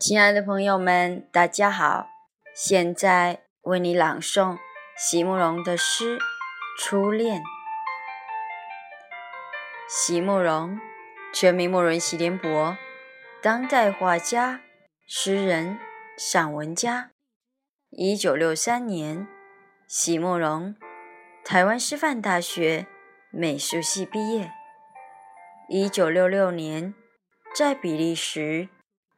亲爱的朋友们，大家好！现在为你朗诵席慕容的诗《初恋》。席慕容，全名慕容席联博，当代画家、诗人、散文家。一九六三年，席慕容台湾师范大学美术系毕业。一九六六年，在比利时。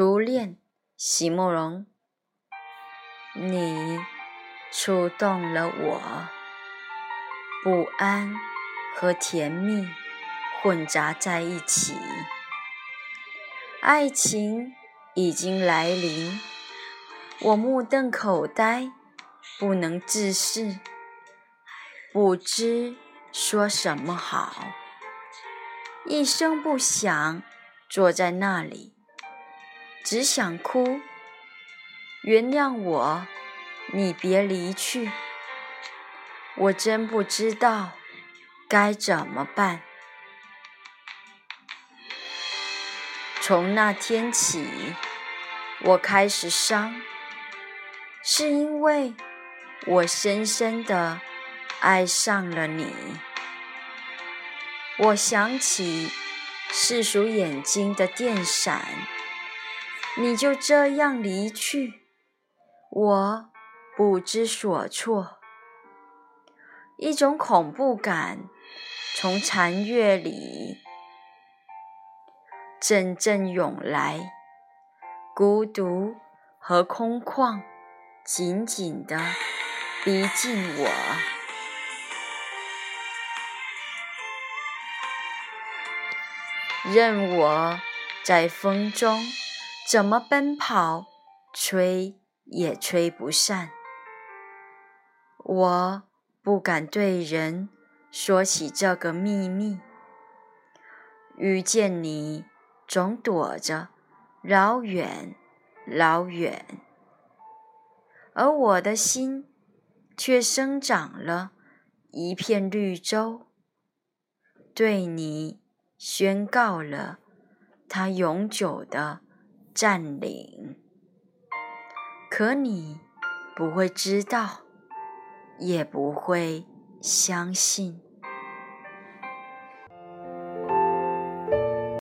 初恋，席慕容，你触动了我，不安和甜蜜混杂在一起，爱情已经来临，我目瞪口呆，不能自视，不知说什么好，一声不响，坐在那里。只想哭，原谅我，你别离去。我真不知道该怎么办。从那天起，我开始伤，是因为我深深的爱上了你。我想起世俗眼睛的电闪。你就这样离去，我不知所措。一种恐怖感从残月里阵阵涌来，孤独和空旷紧紧地逼近我，任我在风中。怎么奔跑，吹也吹不散。我不敢对人说起这个秘密。遇见你，总躲着，老远老远，而我的心却生长了一片绿洲，对你宣告了它永久的。占领，可你不会知道，也不会相信。